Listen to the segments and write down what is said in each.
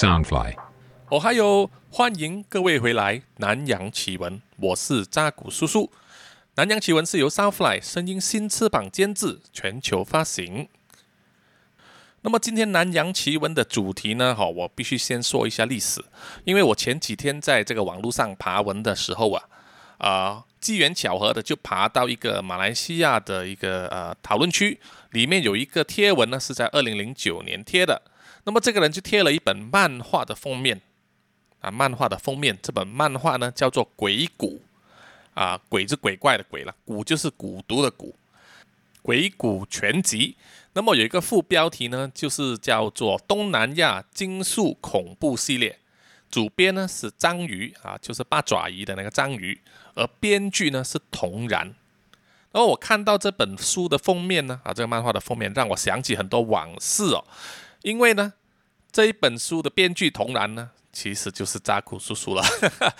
Soundfly。哦，还有欢迎各位回来《南洋奇闻》，我是扎古叔叔。《南洋奇闻》是由 Soundfly 声音新翅膀监制，全球发行。那么今天《南洋奇闻》的主题呢？哈，我必须先说一下历史，因为我前几天在这个网络上爬文的时候啊，啊，机缘巧合的就爬到一个马来西亚的一个呃讨论区，里面有一个贴文呢，是在二零零九年贴的。那么这个人就贴了一本漫画的封面。啊，漫画的封面，这本漫画呢叫做《鬼谷》，啊，鬼是鬼怪的鬼了，谷就是蛊毒的蛊，《鬼谷全集》。那么有一个副标题呢，就是叫做《东南亚惊悚恐怖系列》，主编呢是章鱼啊，就是八爪鱼的那个章鱼，而编剧呢是童然。然后我看到这本书的封面呢，啊，这个漫画的封面让我想起很多往事哦，因为呢，这一本书的编剧童然呢。其实就是扎古叔叔了，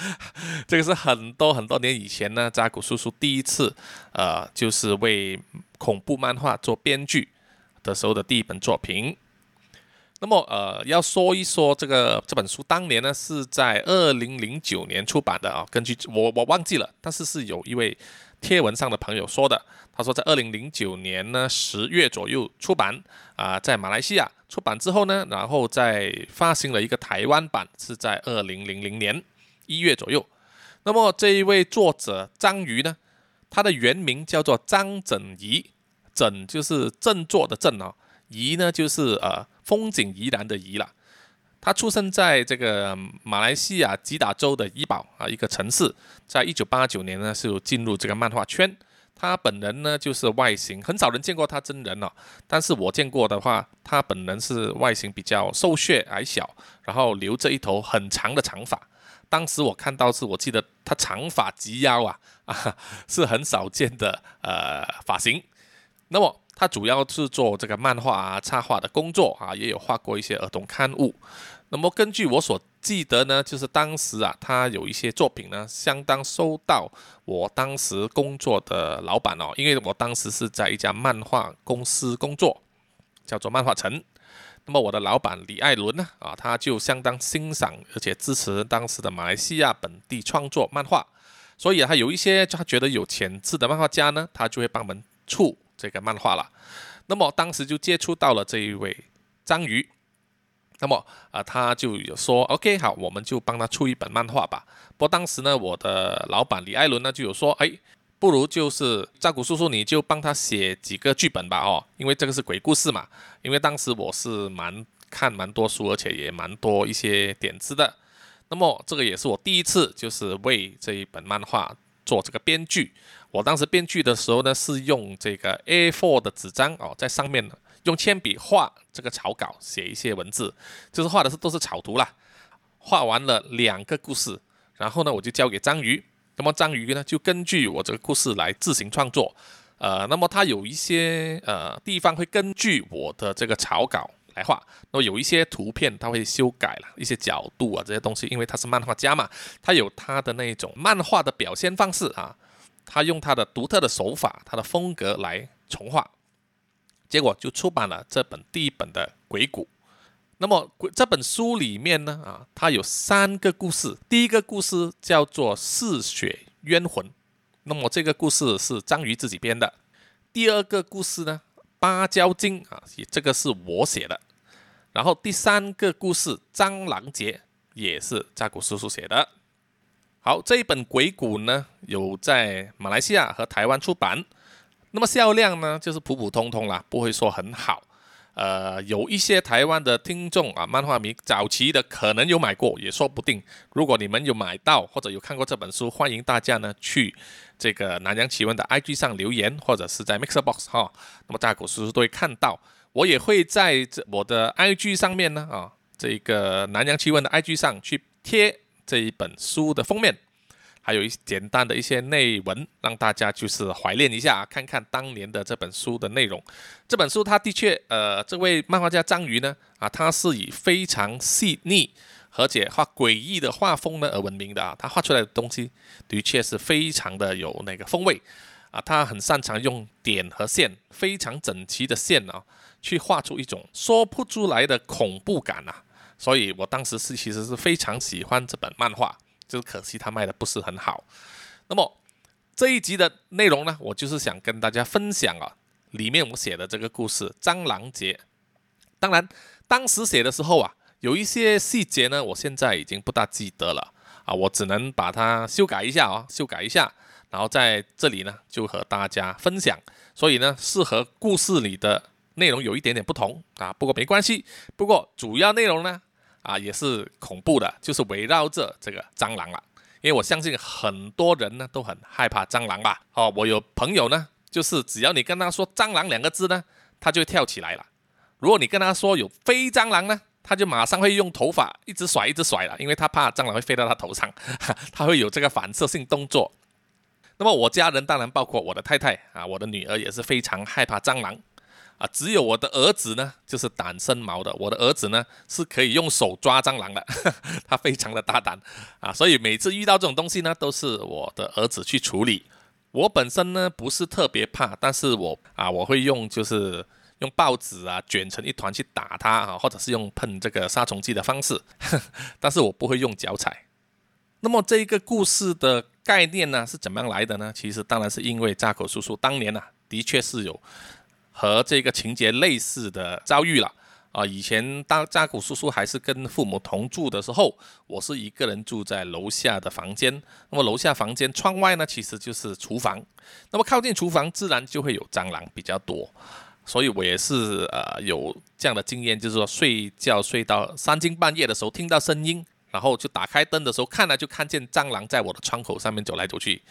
这个是很多很多年以前呢，扎古叔叔第一次，呃，就是为恐怖漫画做编剧的时候的第一本作品。那么，呃，要说一说这个这本书，当年呢是在二零零九年出版的啊，根据我我忘记了，但是是有一位贴文上的朋友说的。他说，在二零零九年呢十月左右出版啊，在马来西亚出版之后呢，然后再发行了一个台湾版，是在二零零零年一月左右。那么这一位作者张瑜呢，他的原名叫做张整怡，整就是振作的振哦，怡呢就是呃风景宜然的宜了。他出生在这个马来西亚吉打州的怡保啊一个城市，在一九八九年呢是进入这个漫画圈。他本人呢，就是外形很少人见过他真人哦，但是我见过的话，他本人是外形比较瘦削矮小，然后留着一头很长的长发。当时我看到是，我记得他长发及腰啊，啊，是很少见的呃发型。那么他主要是做这个漫画啊、插画的工作啊，也有画过一些儿童刊物。那么根据我所记得呢，就是当时啊，他有一些作品呢，相当收到我当时工作的老板哦，因为我当时是在一家漫画公司工作，叫做漫画城。那么我的老板李艾伦呢，啊，他就相当欣赏而且支持当时的马来西亚本地创作漫画，所以他有一些他觉得有潜质的漫画家呢，他就会帮我们出这个漫画了。那么当时就接触到了这一位章鱼。那么啊，他就有说，OK，好，我们就帮他出一本漫画吧。不过当时呢，我的老板李艾伦呢就有说，哎，不如就是扎古叔叔，你就帮他写几个剧本吧，哦，因为这个是鬼故事嘛。因为当时我是蛮看蛮多书，而且也蛮多一些点子的。那么这个也是我第一次就是为这一本漫画做这个编剧。我当时编剧的时候呢，是用这个 A4 的纸张哦，在上面呢。用铅笔画这个草稿，写一些文字，就是画的是都是草图啦。画完了两个故事，然后呢，我就交给章鱼。那么章鱼呢，就根据我这个故事来自行创作。呃，那么他有一些呃地方会根据我的这个草稿来画。那么有一些图片他会修改了一些角度啊这些东西，因为他是漫画家嘛，他有他的那种漫画的表现方式啊，他用他的独特的手法、他的风格来重画。结果就出版了这本第一本的《鬼谷》。那么这本书里面呢，啊，它有三个故事。第一个故事叫做《嗜血冤魂》，那么这个故事是章鱼自己编的。第二个故事呢，《芭蕉精》啊，这个是我写的。然后第三个故事《蟑螂节》也是扎古叔叔写的。好，这一本《鬼谷》呢，有在马来西亚和台湾出版。那么销量呢，就是普普通通啦，不会说很好。呃，有一些台湾的听众啊，漫画迷早期的可能有买过，也说不定。如果你们有买到或者有看过这本书，欢迎大家呢去这个南洋奇闻的 IG 上留言，或者是在 Mixer Box 哈，那么大古叔叔都会看到。我也会在这我的 IG 上面呢啊，这个南洋奇闻的 IG 上去贴这一本书的封面。还有一简单的一些内文，让大家就是怀念一下，看看当年的这本书的内容。这本书，它的确，呃，这位漫画家章鱼呢，啊，他是以非常细腻而且画诡异的画风呢而闻名的啊。他画出来的东西的确是非常的有那个风味啊。他很擅长用点和线，非常整齐的线啊，去画出一种说不出来的恐怖感啊。所以我当时是其实是非常喜欢这本漫画，就可惜它卖的不是很好。那么这一集的内容呢，我就是想跟大家分享啊，里面我写的这个故事《蟑螂节》。当然，当时写的时候啊，有一些细节呢，我现在已经不大记得了啊，我只能把它修改一下啊，修改一下，然后在这里呢就和大家分享。所以呢，是和故事里的内容有一点点不同啊，不过没关系。不过主要内容呢，啊也是恐怖的，就是围绕着这个蟑螂了。因为我相信很多人呢都很害怕蟑螂吧？哦，我有朋友呢，就是只要你跟他说“蟑螂”两个字呢，他就跳起来了。如果你跟他说有飞蟑螂呢，他就马上会用头发一直甩一直甩了，因为他怕蟑螂会飞到他头上，他会有这个反射性动作。那么我家人当然包括我的太太啊，我的女儿也是非常害怕蟑螂。啊，只有我的儿子呢，就是胆生毛的。我的儿子呢，是可以用手抓蟑螂的，他非常的大胆啊，所以每次遇到这种东西呢，都是我的儿子去处理。我本身呢不是特别怕，但是我啊，我会用就是用报纸啊卷成一团去打它啊，或者是用喷这个杀虫剂的方式，但是我不会用脚踩。那么这一个故事的概念呢，是怎么样来的呢？其实当然是因为扎口叔叔当年呢，的确是有。和这个情节类似的遭遇了啊！以前当扎古叔叔还是跟父母同住的时候，我是一个人住在楼下的房间。那么楼下房间窗外呢，其实就是厨房。那么靠近厨房，自然就会有蟑螂比较多。所以我也是呃有这样的经验，就是说睡觉睡到三更半夜的时候，听到声音，然后就打开灯的时候，看了就看见蟑螂在我的窗口上面走来走去，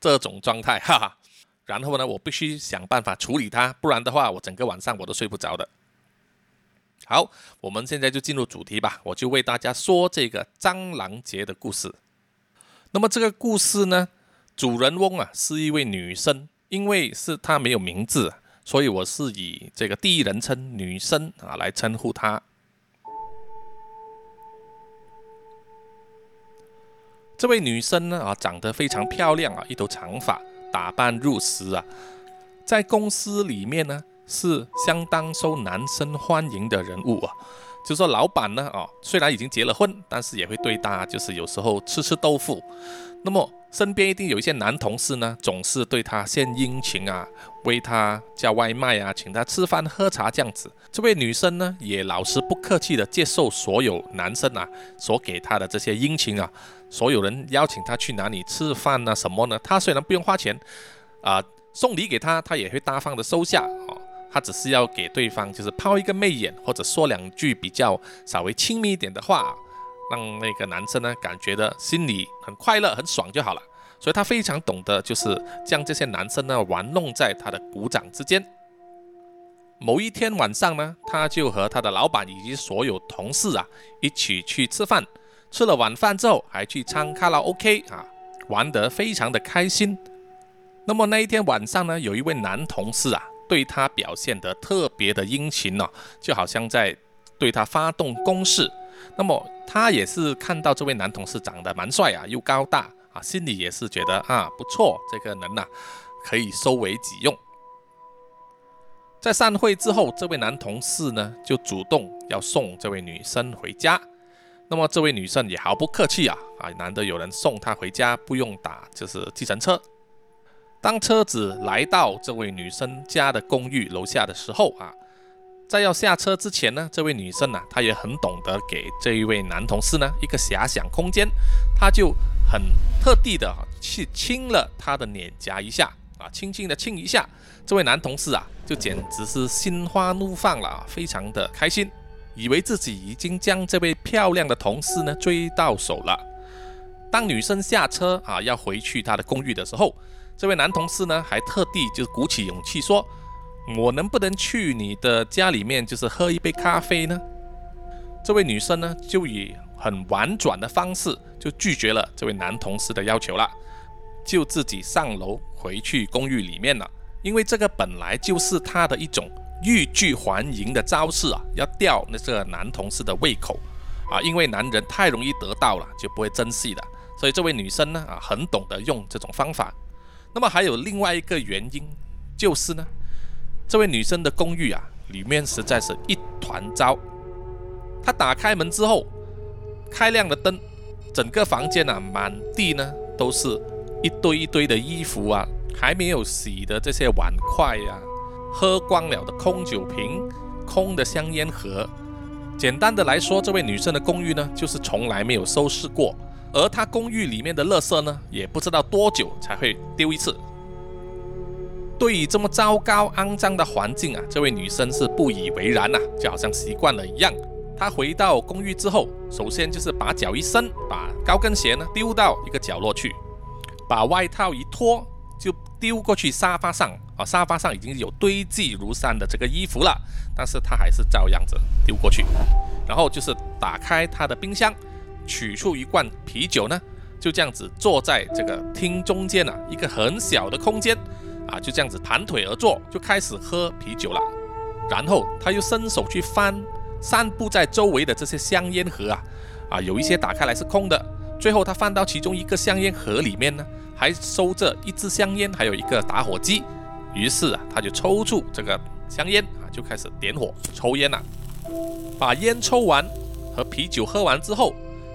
这种状态，哈哈。然后呢，我必须想办法处理它，不然的话，我整个晚上我都睡不着的。好，我们现在就进入主题吧，我就为大家说这个蟑螂节的故事。那么这个故事呢，主人翁啊是一位女生，因为是她没有名字，所以我是以这个第一人称女生啊来称呼她。这位女生呢啊，长得非常漂亮啊，一头长发。打扮入时啊，在公司里面呢是相当受男生欢迎的人物啊。就说老板呢，哦，虽然已经结了婚，但是也会对他就是有时候吃吃豆腐。那么身边一定有一些男同事呢，总是对他献殷勤啊，为他叫外卖啊，请他吃饭喝茶这样子。这位女生呢，也老是不客气的接受所有男生啊所给她的这些殷勤啊。所有人邀请他去哪里吃饭呢？什么呢？他虽然不用花钱，啊，送礼给他，他也会大方的收下。哦，他只是要给对方就是抛一个媚眼，或者说两句比较稍微亲密一点的话，让那个男生呢感觉的心里很快乐、很爽就好了。所以他非常懂得就是将这些男生呢玩弄在他的鼓掌之间。某一天晚上呢，他就和他的老板以及所有同事啊一起去吃饭。吃了晚饭之后，还去唱卡拉 OK 啊，玩得非常的开心。那么那一天晚上呢，有一位男同事啊，对他表现得特别的殷勤呢，就好像在对他发动攻势。那么他也是看到这位男同事长得蛮帅啊，又高大啊，心里也是觉得啊不错，这个人呐可以收为己用。在散会之后，这位男同事呢就主动要送这位女生回家。那么这位女生也毫不客气啊啊，难得有人送她回家，不用打就是计程车。当车子来到这位女生家的公寓楼下的时候啊，在要下车之前呢，这位女生呢，她也很懂得给这一位男同事呢一个遐想空间，她就很特地的去亲了他的脸颊一下啊，轻轻的亲一下，这位男同事啊，就简直是心花怒放了，非常的开心。以为自己已经将这位漂亮的同事呢追到手了。当女生下车啊要回去她的公寓的时候，这位男同事呢还特地就鼓起勇气说：“我能不能去你的家里面，就是喝一杯咖啡呢？”这位女生呢就以很婉转的方式就拒绝了这位男同事的要求了，就自己上楼回去公寓里面了。因为这个本来就是她的一种。欲拒还迎的招式啊，要吊那个男同事的胃口啊，因为男人太容易得到了，就不会珍惜的。所以这位女生呢啊，很懂得用这种方法。那么还有另外一个原因，就是呢，这位女生的公寓啊，里面实在是一团糟。她打开门之后，开亮了灯，整个房间啊，满地呢都是一堆一堆的衣服啊，还没有洗的这些碗筷呀，喝光了的空酒瓶，空的香烟盒。简单的来说，这位女生的公寓呢，就是从来没有收拾过，而她公寓里面的垃圾呢，也不知道多久才会丢一次。对于这么糟糕肮脏的环境啊，这位女生是不以为然呐，就好像习惯了一样。她回到公寓之后，首先就是把脚一伸，把高跟鞋呢丢到一个角落去，把外套一脱，就丢过去沙发上。啊，沙发上已经有堆积如山的这个衣服了，但是他还是照样子丢过去。然后就是打开他的冰箱，取出一罐啤酒呢，就这样子坐在这个厅中间啊，一个很小的空间。啊，就这样子盘腿而坐，就开始喝啤酒了。然后他又伸手去翻散布在周围的这些香烟盒啊，啊，有一些打开来是空的。最后他翻到其中一个香烟盒里面呢，还收着一支香烟，还有一个打火机。于是啊，他就抽出这个香烟啊，就开始点火抽烟了。把烟抽完和啤酒喝完之后，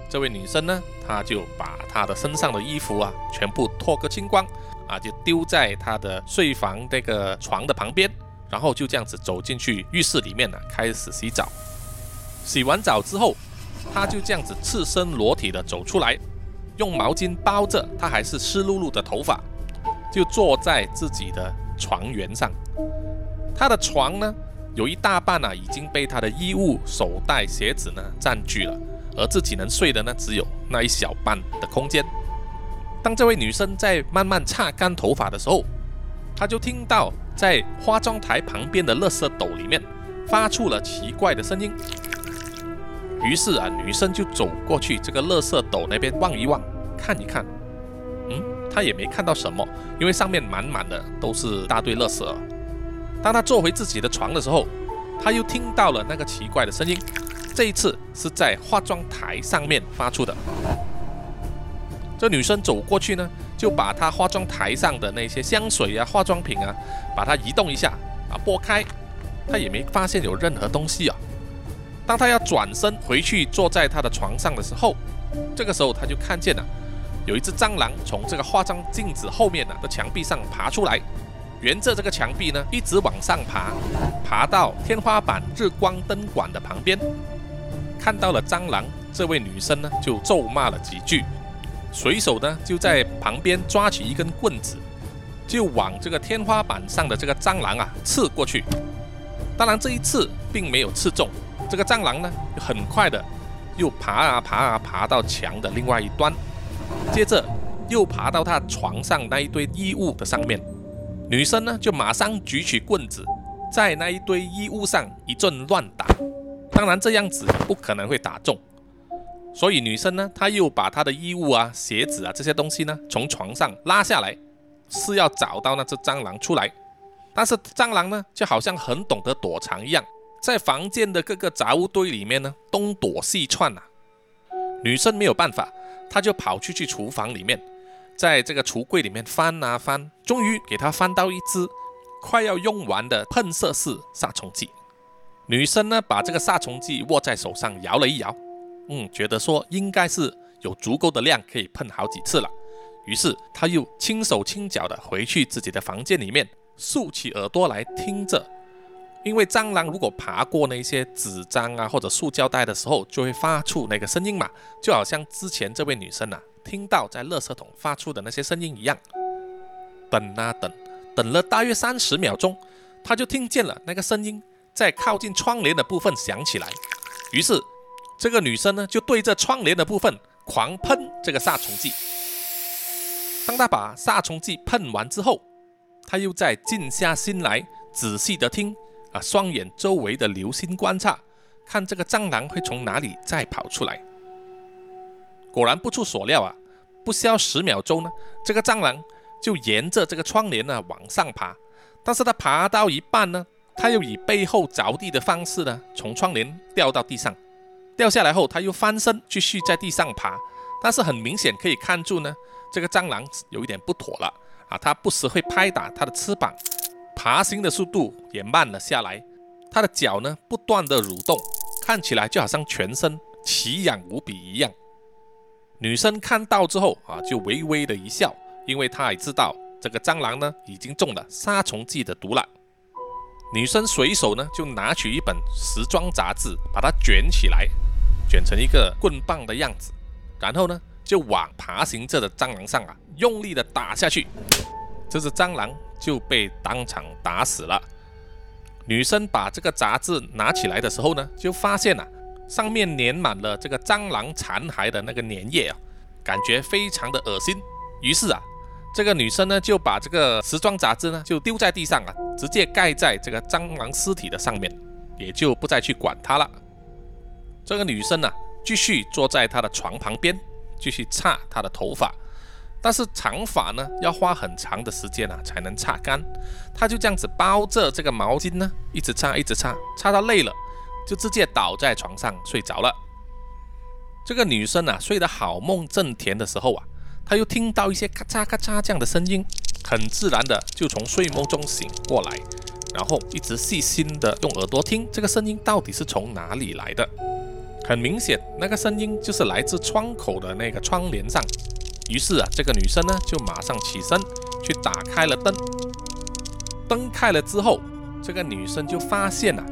这位女生呢，她就把她的身上的衣服啊，全部脱个精光。啊，就丢在她的睡房这个床的旁边，然后就这样子走进去浴室里面呢，开始洗澡。洗完澡之后，他就这样子赤身裸体的走出来，用毛巾包着他还是湿漉漉的头发，就坐在自己的床缘上。他的床呢，有一大半啊已经被他的衣物、手袋、鞋子呢占据了，而自己能睡的呢，只有那一小半的空间。当这位女生在慢慢擦干头发的时候，她就听到在化妆台旁边的垃圾斗里面发出了奇怪的声音。于是啊，女生就走过去这个垃圾斗那边望一望，看一看。嗯，她也没看到什么，因为上面满满的都是大堆垃圾。当她坐回自己的床的时候，她又听到了那个奇怪的声音，这一次是在化妆台上面发出的。这女生走过去呢，就把她化妆台上的那些香水啊、化妆品啊，把它移动一下啊，拨开，她也没发现有任何东西啊。当他要转身回去坐在他的床上的时候，这个时候他就看见了有一只蟑螂从这个化妆镜子后面呢的墙壁上爬出来，沿着这个墙壁呢一直往上爬，爬到天花板日光灯管的旁边，看到了蟑螂，这位女生呢就咒骂了几句。随手呢，就在旁边抓起一根棍子，就往这个天花板上的这个蟑螂啊刺过去。当然，这一次并没有刺中这个蟑螂呢，很快的又爬啊爬啊爬到墙的另外一端，接着又爬到他床上那一堆衣物的上面。女生呢，就马上举起棍子，在那一堆衣物上一阵乱打。当然，这样子不可能会打中。所以女生呢，她又把她的衣物啊、鞋子啊这些东西呢，从床上拉下来，是要找到那只蟑螂出来。但是蟑螂呢，就好像很懂得躲藏一样，在房间的各个杂物堆里面呢，东躲西窜呐。女生没有办法，她就跑出去厨房里面，在这个橱柜里面翻啊翻，终于给她翻到一支快要用完的喷射式杀虫剂。女生呢，把这个杀虫剂握在手上，摇了一摇。嗯，觉得说应该是有足够的量可以喷好几次了，于是她又轻手轻脚的回去自己的房间里面，竖起耳朵来听着。因为蟑螂如果爬过那些纸张啊或者塑胶袋的时候，就会发出那个声音嘛，就好像之前这位女生啊听到在垃圾桶发出的那些声音一样。等啊等，等了大约三十秒钟，她就听见了那个声音在靠近窗帘的部分响起来，于是。这个女生呢，就对着窗帘的部分狂喷这个杀虫剂。当她把杀虫剂喷完之后，她又在静下心来，仔细的听啊，双眼周围的留心观察，看这个蟑螂会从哪里再跑出来。果然不出所料啊，不消十秒钟呢，这个蟑螂就沿着这个窗帘呢往上爬。但是它爬到一半呢，它又以背后着地的方式呢，从窗帘掉到地上。掉下来后，它又翻身继续在地上爬，但是很明显可以看出呢，这个蟑螂有一点不妥了啊！它不时会拍打它的翅膀，爬行的速度也慢了下来，它的脚呢不断的蠕动，看起来就好像全身奇痒无比一样。女生看到之后啊，就微微的一笑，因为她也知道这个蟑螂呢已经中了杀虫剂的毒了。女生随手呢就拿取一本时装杂志，把它卷起来，卷成一个棍棒的样子，然后呢就往爬行着的蟑螂上啊用力的打下去，这只蟑螂就被当场打死了。女生把这个杂志拿起来的时候呢，就发现啊。上面粘满了这个蟑螂残骸的那个粘液啊，感觉非常的恶心。于是啊，这个女生呢就把这个时装杂志呢就丢在地上啊，直接盖在这个蟑螂尸体的上面，也就不再去管它了。这个女生呢继续坐在她的床旁边，继续擦她的头发，但是长发呢要花很长的时间啊才能擦干，她就这样子包着这个毛巾呢，一直擦一直擦，擦到累了。就直接倒在床上睡着了。这个女生啊，睡得好梦正甜的时候啊，她又听到一些咔嚓咔嚓这样的声音，很自然的就从睡梦中醒过来，然后一直细心的用耳朵听这个声音到底是从哪里来的。很明显，那个声音就是来自窗口的那个窗帘上。于是啊，这个女生呢就马上起身去打开了灯。灯开了之后，这个女生就发现了。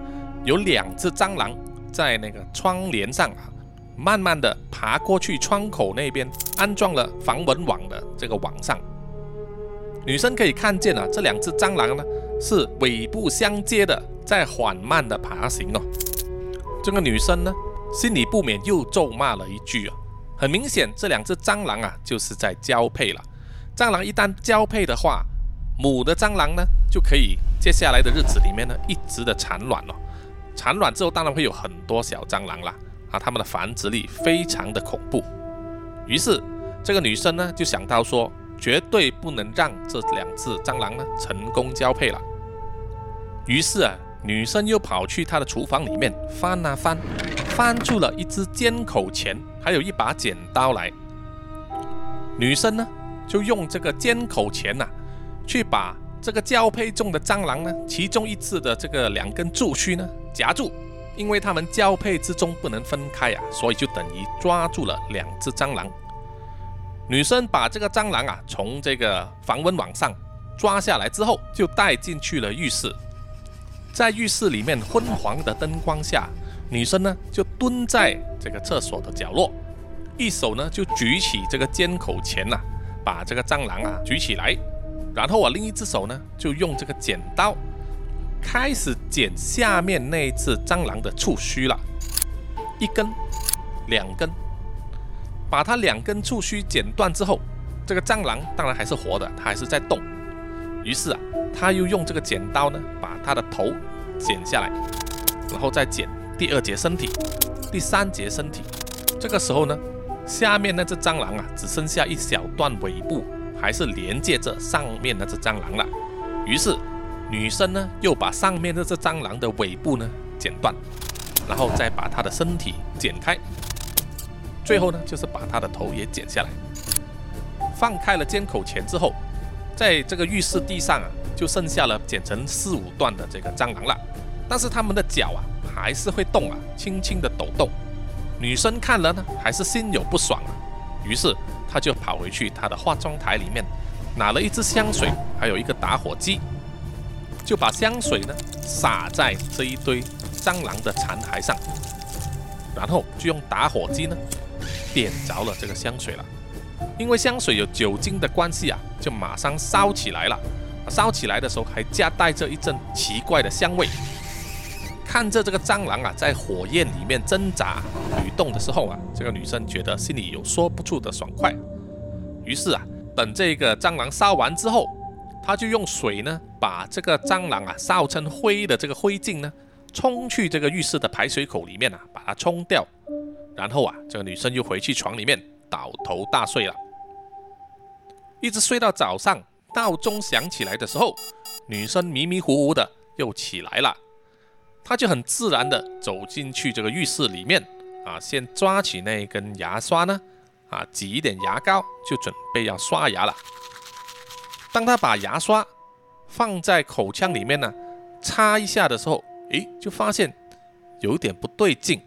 有两只蟑螂在那个窗帘上啊，慢慢的爬过去窗口那边安装了防蚊网的这个网上。女生可以看见啊，这两只蟑螂呢是尾部相接的，在缓慢的爬行哦。这个女生呢心里不免又咒骂了一句啊，很明显这两只蟑螂啊就是在交配了。蟑螂一旦交配的话，母的蟑螂呢就可以接下来的日子里面呢一直的产卵哦。产卵之后，当然会有很多小蟑螂啦，啊，它们的繁殖力非常的恐怖。于是，这个女生呢就想到说，绝对不能让这两只蟑螂呢成功交配了。于是啊，女生又跑去她的厨房里面翻啊翻，翻出了一支尖口钳，还有一把剪刀来。女生呢就用这个尖口钳呐，去把这个交配中的蟑螂呢，其中一只的这个两根柱须呢。夹住，因为它们交配之中不能分开啊，所以就等于抓住了两只蟑螂。女生把这个蟑螂啊从这个防蚊网上抓下来之后，就带进去了浴室。在浴室里面昏黄的灯光下，女生呢就蹲在这个厕所的角落，一手呢就举起这个尖口钳呐，把这个蟑螂啊举起来，然后啊另一只手呢就用这个剪刀。开始剪下面那只蟑螂的触须了，一根、两根，把它两根触须剪断之后，这个蟑螂当然还是活的，它还是在动。于是啊，他又用这个剪刀呢，把它的头剪下来，然后再剪第二节身体、第三节身体。这个时候呢，下面那只蟑螂啊，只剩下一小段尾部，还是连接着上面那只蟑螂了。于是。女生呢，又把上面这只蟑螂的尾部呢剪断，然后再把它的身体剪开，最后呢，就是把它的头也剪下来。放开了尖口钳之后，在这个浴室地上啊，就剩下了剪成四五段的这个蟑螂了。但是它们的脚啊，还是会动啊，轻轻的抖动。女生看了呢，还是心有不爽啊，于是她就跑回去她的化妆台里面，拿了一支香水，还有一个打火机。就把香水呢洒在这一堆蟑螂的残骸上，然后就用打火机呢点着了这个香水了。因为香水有酒精的关系啊，就马上烧起来了。烧起来的时候还夹带着一阵奇怪的香味。看着这个蟑螂啊在火焰里面挣扎蠕动的时候啊，这个女生觉得心里有说不出的爽快。于是啊，等这个蟑螂烧完之后。他就用水呢，把这个蟑螂啊烧成灰的这个灰烬呢，冲去这个浴室的排水口里面啊，把它冲掉。然后啊，这个女生又回去床里面倒头大睡了，一直睡到早上闹钟响起来的时候，女生迷迷糊糊的又起来了。他就很自然的走进去这个浴室里面啊，先抓起那一根牙刷呢，啊挤一点牙膏，就准备要刷牙了。当他把牙刷放在口腔里面呢，擦一下的时候，诶，就发现有点不对劲。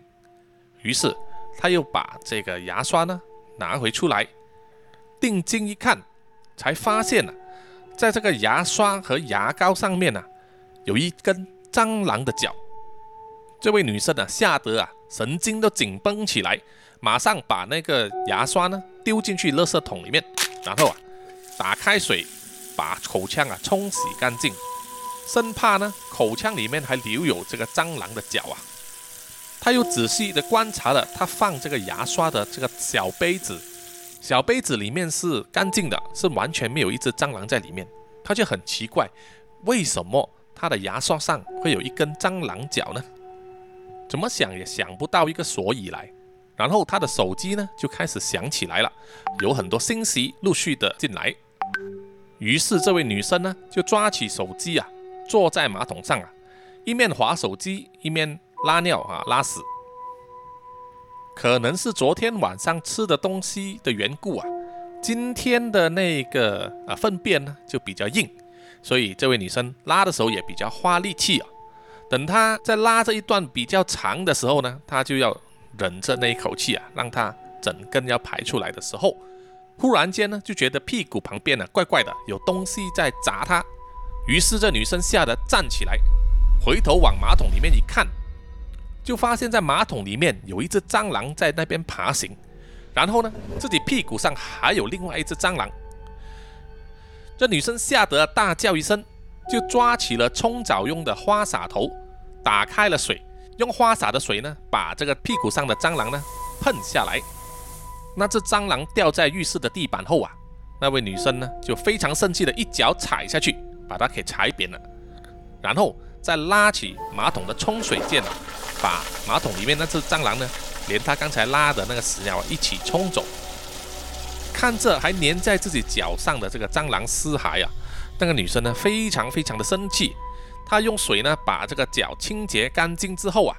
于是他又把这个牙刷呢拿回出来，定睛一看，才发现呢，在这个牙刷和牙膏上面呢，有一根蟑螂的脚。这位女生啊，吓得啊，神经都紧绷起来，马上把那个牙刷呢丢进去垃圾桶里面，然后啊，打开水，把口腔啊冲洗干净，生怕呢口腔里面还留有这个蟑螂的脚啊。他又仔细的观察了他放这个牙刷的这个小杯子，小杯子里面是干净的，是完全没有一只蟑螂在里面。他就很奇怪，为什么他的牙刷上会有一根蟑螂脚呢？怎么想也想不到一个所以来，然后他的手机呢就开始响起来了，有很多信息陆续的进来。于是这位女生呢就抓起手机啊，坐在马桶上啊，一面划手机一面拉尿啊拉屎。可能是昨天晚上吃的东西的缘故啊，今天的那个啊粪便呢就比较硬，所以这位女生拉的时候也比较花力气啊。等他在拉这一段比较长的时候呢，他就要忍着那一口气啊，让他整根要排出来的时候，忽然间呢，就觉得屁股旁边呢怪怪的，有东西在砸他。于是这女生吓得站起来，回头往马桶里面一看，就发现在马桶里面有一只蟑螂在那边爬行，然后呢，自己屁股上还有另外一只蟑螂。这女生吓得大叫一声，就抓起了冲澡用的花洒头。打开了水，用花洒的水呢，把这个屁股上的蟑螂呢喷下来。那只蟑螂掉在浴室的地板后啊，那位女生呢就非常生气的一脚踩下去，把它给踩扁了。然后再拉起马桶的冲水键，把马桶里面那只蟑螂呢，连她刚才拉的那个屎尿一起冲走。看着还粘在自己脚上的这个蟑螂尸骸啊，那个女生呢非常非常的生气。他用水呢把这个脚清洁干净之后啊，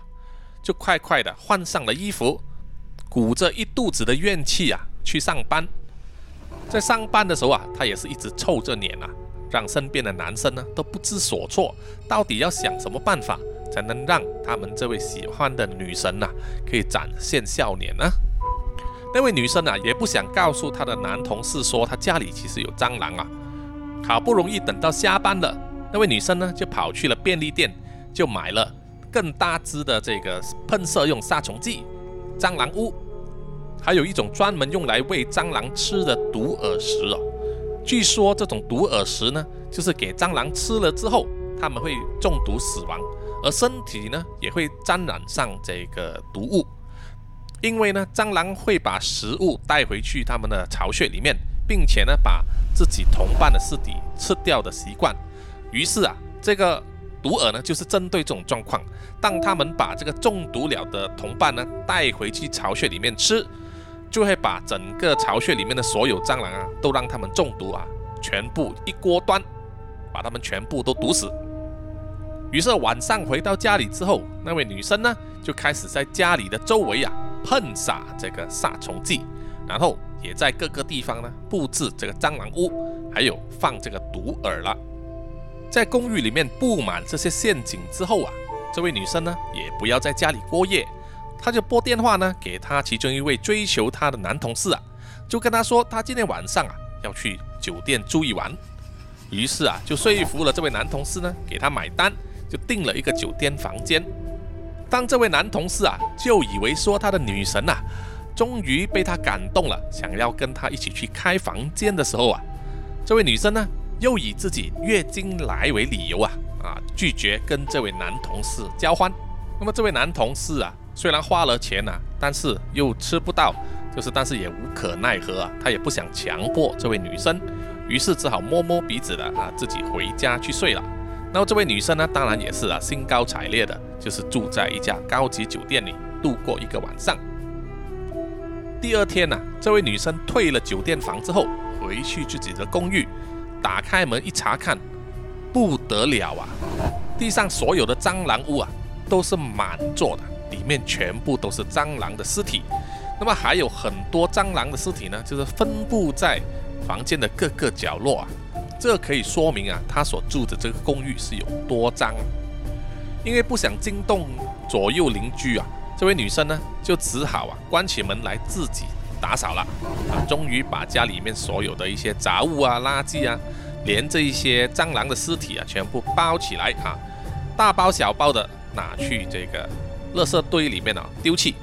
就快快的换上了衣服，鼓着一肚子的怨气啊去上班。在上班的时候啊，他也是一直臭着脸啊，让身边的男生呢都不知所措，到底要想什么办法才能让他们这位喜欢的女神呐可以展现笑脸呢？那位女生啊也不想告诉她的男同事说她家里其实有蟑螂啊，好不容易等到下班了。那位女生呢，就跑去了便利店，就买了更大支的这个喷射用杀虫剂——蟑螂屋，还有一种专门用来喂蟑螂吃的毒饵食哦。据说这种毒饵食呢，就是给蟑螂吃了之后，它们会中毒死亡，而身体呢也会沾染上这个毒物。因为呢，蟑螂会把食物带回去它们的巢穴里面，并且呢，把自己同伴的尸体吃掉的习惯。于是啊，这个毒饵呢，就是针对这种状况，当他们把这个中毒了的同伴呢带回去巢穴里面吃，就会把整个巢穴里面的所有蟑螂啊，都让他们中毒啊，全部一锅端，把他们全部都毒死。于是晚上回到家里之后，那位女生呢，就开始在家里的周围啊喷洒这个杀虫剂，然后也在各个地方呢布置这个蟑螂屋，还有放这个毒饵了。在公寓里面布满这些陷阱之后啊，这位女生呢也不要在家里过夜，她就拨电话呢给她其中一位追求她的男同事啊，就跟他说她今天晚上啊要去酒店住一晚，于是啊就说服了这位男同事呢给她买单，就订了一个酒店房间。当这位男同事啊就以为说他的女神啊终于被他感动了，想要跟他一起去开房间的时候啊，这位女生呢。又以自己月经来为理由啊啊，拒绝跟这位男同事交欢。那么这位男同事啊，虽然花了钱呐，但是又吃不到，就是但是也无可奈何啊，他也不想强迫这位女生，于是只好摸摸鼻子的啊，自己回家去睡了。那么这位女生呢，当然也是啊，兴高采烈的，就是住在一家高级酒店里度过一个晚上。第二天呢，这位女生退了酒店房之后，回去自己的公寓。打开门一查看，不得了啊！地上所有的蟑螂屋啊，都是满座的，里面全部都是蟑螂的尸体。那么还有很多蟑螂的尸体呢，就是分布在房间的各个角落啊。这可以说明啊，他所住的这个公寓是有多脏。因为不想惊动左右邻居啊，这位女生呢，就只好啊关起门来自己打扫了啊，终于把家里面所有的一些杂物啊、垃圾啊，连这一些蟑螂的尸体啊，全部包起来啊，大包小包的拿去这个垃圾堆里面啊丢弃。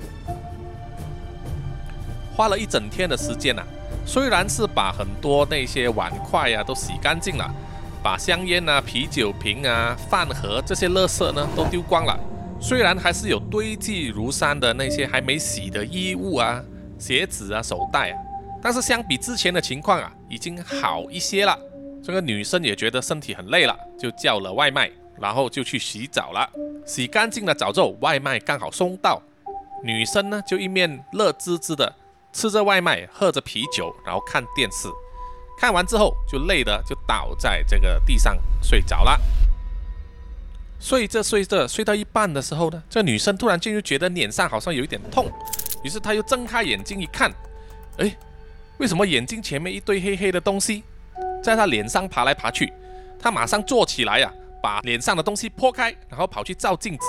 花了一整天的时间呐，虽然是把很多那些碗筷啊都洗干净了，把香烟啊、啤酒瓶啊、饭盒这些垃圾呢都丢光了。虽然还是有堆积如山的那些还没洗的衣物啊、鞋子啊、手袋啊，但是相比之前的情况啊，已经好一些了。这个女生也觉得身体很累了，就叫了外卖，然后就去洗澡了。洗干净了澡之后，外卖刚好送到，女生呢就一面乐滋滋的吃着外卖，喝着啤酒，然后看电视。看完之后就累的就倒在这个地上睡着了。睡着睡着，睡到一半的时候呢，这女生突然间就觉得脸上好像有一点痛，于是他又睁开眼睛一看，哎，为什么眼睛前面一堆黑黑的东西在他脸上爬来爬去？他马上坐起来呀，把脸上的东西拨开，然后跑去照镜子，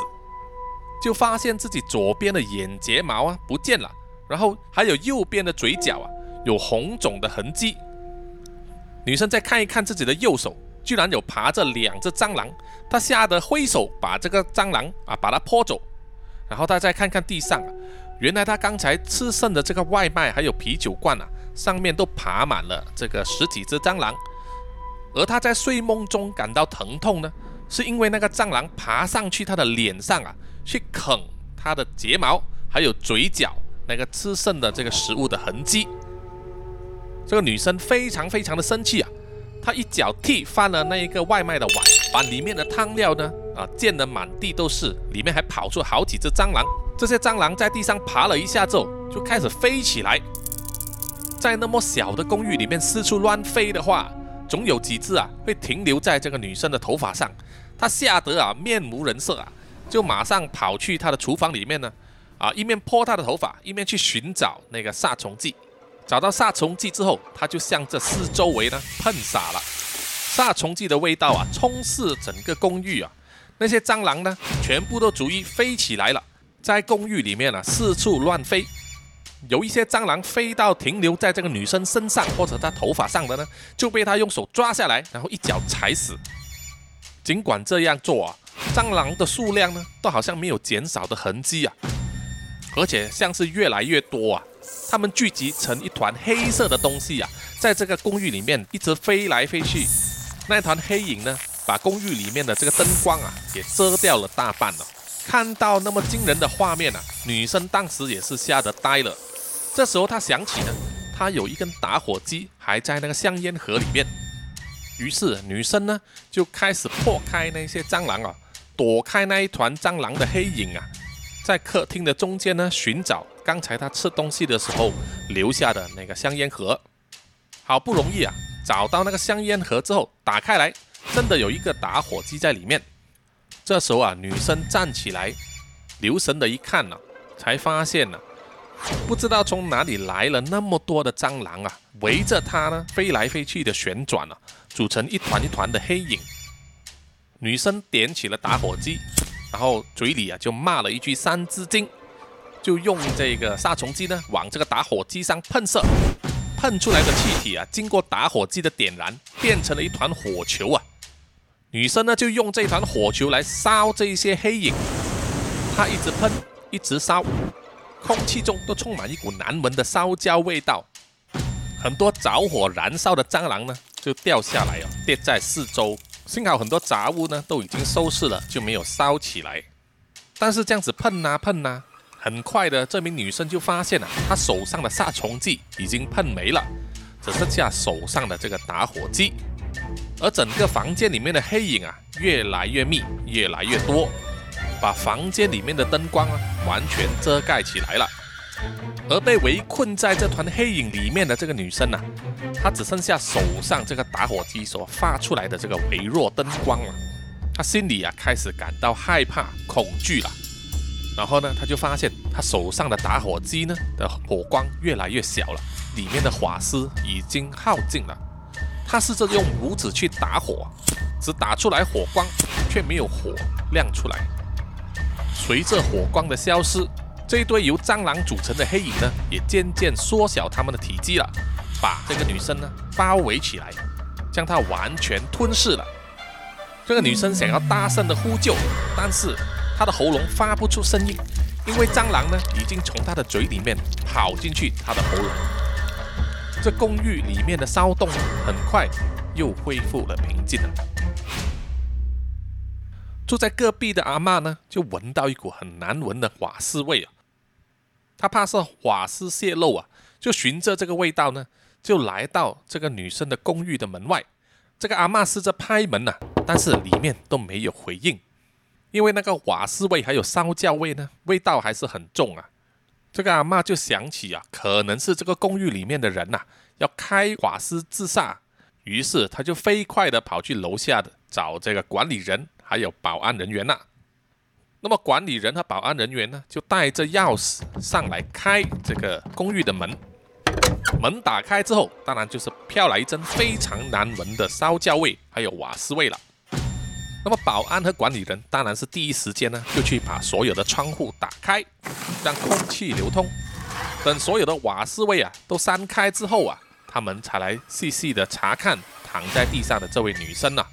就发现自己左边的眼睫毛啊不见了，然后还有右边的嘴角啊有红肿的痕迹。女生再看一看自己的右手。居然有爬着两只蟑螂，他吓得挥手把这个蟑螂啊把它泼走，然后他再看看地上，原来他刚才吃剩的这个外卖还有啤酒罐啊，上面都爬满了这个十几只蟑螂，而他在睡梦中感到疼痛呢，是因为那个蟑螂爬上去他的脸上啊，去啃他的睫毛还有嘴角那个吃剩的这个食物的痕迹，这个女生非常非常的生气啊。他一脚踢翻了那一个外卖的碗，把里面的汤料呢啊溅得满地都是，里面还跑出好几只蟑螂。这些蟑螂在地上爬了一下之后，就开始飞起来。在那么小的公寓里面四处乱飞的话，总有几只啊会停留在这个女生的头发上。她吓得啊面无人色啊，就马上跑去她的厨房里面呢，啊一面泼她的头发，一面去寻找那个杀虫剂。找到杀虫剂之后，他就向这四周围呢喷洒了杀虫剂的味道啊，充斥整个公寓啊。那些蟑螂呢，全部都逐一飞起来了，在公寓里面啊四处乱飞。有一些蟑螂飞到停留在这个女生身上或者她头发上的呢，就被她用手抓下来，然后一脚踩死。尽管这样做啊，蟑螂的数量呢都好像没有减少的痕迹啊，而且像是越来越多啊。他们聚集成一团黑色的东西啊，在这个公寓里面一直飞来飞去。那团黑影呢，把公寓里面的这个灯光啊，也遮掉了大半了。看到那么惊人的画面啊，女生当时也是吓得呆了。这时候她想起呢，她有一根打火机还在那个香烟盒里面。于是女生呢，就开始破开那些蟑螂啊，躲开那一团蟑螂的黑影啊。在客厅的中间呢，寻找刚才他吃东西的时候留下的那个香烟盒。好不容易啊，找到那个香烟盒之后，打开来，真的有一个打火机在里面。这时候啊，女生站起来，留神的一看呢，才发现呢，不知道从哪里来了那么多的蟑螂啊，围着她呢飞来飞去的旋转啊，组成一团一团的黑影。女生点起了打火机。然后嘴里啊就骂了一句三字经，就用这个杀虫剂呢往这个打火机上喷射，喷出来的气体啊经过打火机的点燃，变成了一团火球啊。女生呢就用这团火球来烧这一些黑影，她一直喷，一直烧，空气中都充满一股难闻的烧焦味道。很多着火燃烧的蟑螂呢就掉下来哦，跌在四周。幸好很多杂物呢都已经收拾了，就没有烧起来。但是这样子喷啊喷啊，很快的这名女生就发现了，她手上的杀虫剂已经喷没了，只剩下手上的这个打火机。而整个房间里面的黑影啊，越来越密，越来越多，把房间里面的灯光啊完全遮盖起来了。而被围困在这团黑影里面的这个女生呢，她只剩下手上这个打火机所发出来的这个微弱灯光了。她心里啊开始感到害怕、恐惧了。然后呢，她就发现她手上的打火机呢的火光越来越小了，里面的瓦斯已经耗尽了。她试着用拇指去打火，只打出来火光，却没有火亮出来。随着火光的消失。这一堆由蟑螂组成的黑影呢，也渐渐缩小它们的体积了，把这个女生呢包围起来，将她完全吞噬了。这个女生想要大声的呼救，但是她的喉咙发不出声音，因为蟑螂呢已经从她的嘴里面跑进去她的喉咙。这公寓里面的骚动很快又恢复了平静了。住在隔壁的阿妈呢，就闻到一股很难闻的瓦斯味啊。他怕是瓦斯泄漏啊，就循着这个味道呢，就来到这个女生的公寓的门外。这个阿妈试着拍门呐，但是里面都没有回应，因为那个瓦斯味还有烧焦味呢，味道还是很重啊。这个阿妈就想起啊，可能是这个公寓里面的人呐要开瓦斯自杀，于是他就飞快的跑去楼下的找这个管理人还有保安人员呐。那么管理人和保安人员呢，就带着钥匙上来开这个公寓的门。门打开之后，当然就是飘来一阵非常难闻的烧焦味，还有瓦斯味了。那么保安和管理人当然是第一时间呢，就去把所有的窗户打开，让空气流通。等所有的瓦斯味啊都散开之后啊，他们才来细细的查看躺在地上的这位女生呐。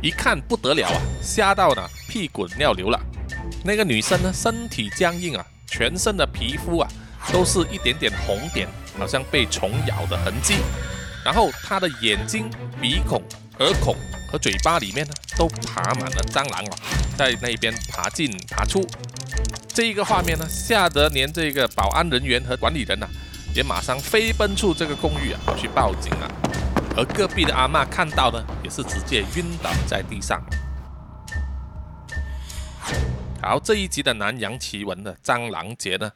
一看不得了啊，吓到呢屁滚尿流了。那个女生呢，身体僵硬啊，全身的皮肤啊，都是一点点红点，好像被虫咬的痕迹。然后她的眼睛、鼻孔、耳孔和嘴巴里面呢，都爬满了蟑螂啊，在那边爬进爬出。这一个画面呢，吓得连这个保安人员和管理人呐，也马上飞奔出这个公寓啊，去报警啊。而隔壁的阿妈看到呢，也是直接晕倒在地上。好，这一集的南洋奇闻的蟑螂节呢，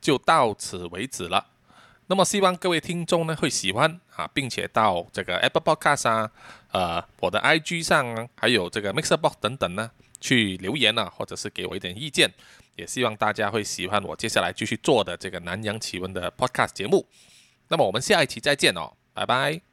就到此为止了。那么希望各位听众呢会喜欢啊，并且到这个 Apple Podcast 啊，呃，我的 IG 上啊，还有这个 Mixerbox 等等呢，去留言啊，或者是给我一点意见。也希望大家会喜欢我接下来继续做的这个南洋奇闻的 Podcast 节目。那么我们下一期再见哦，拜拜。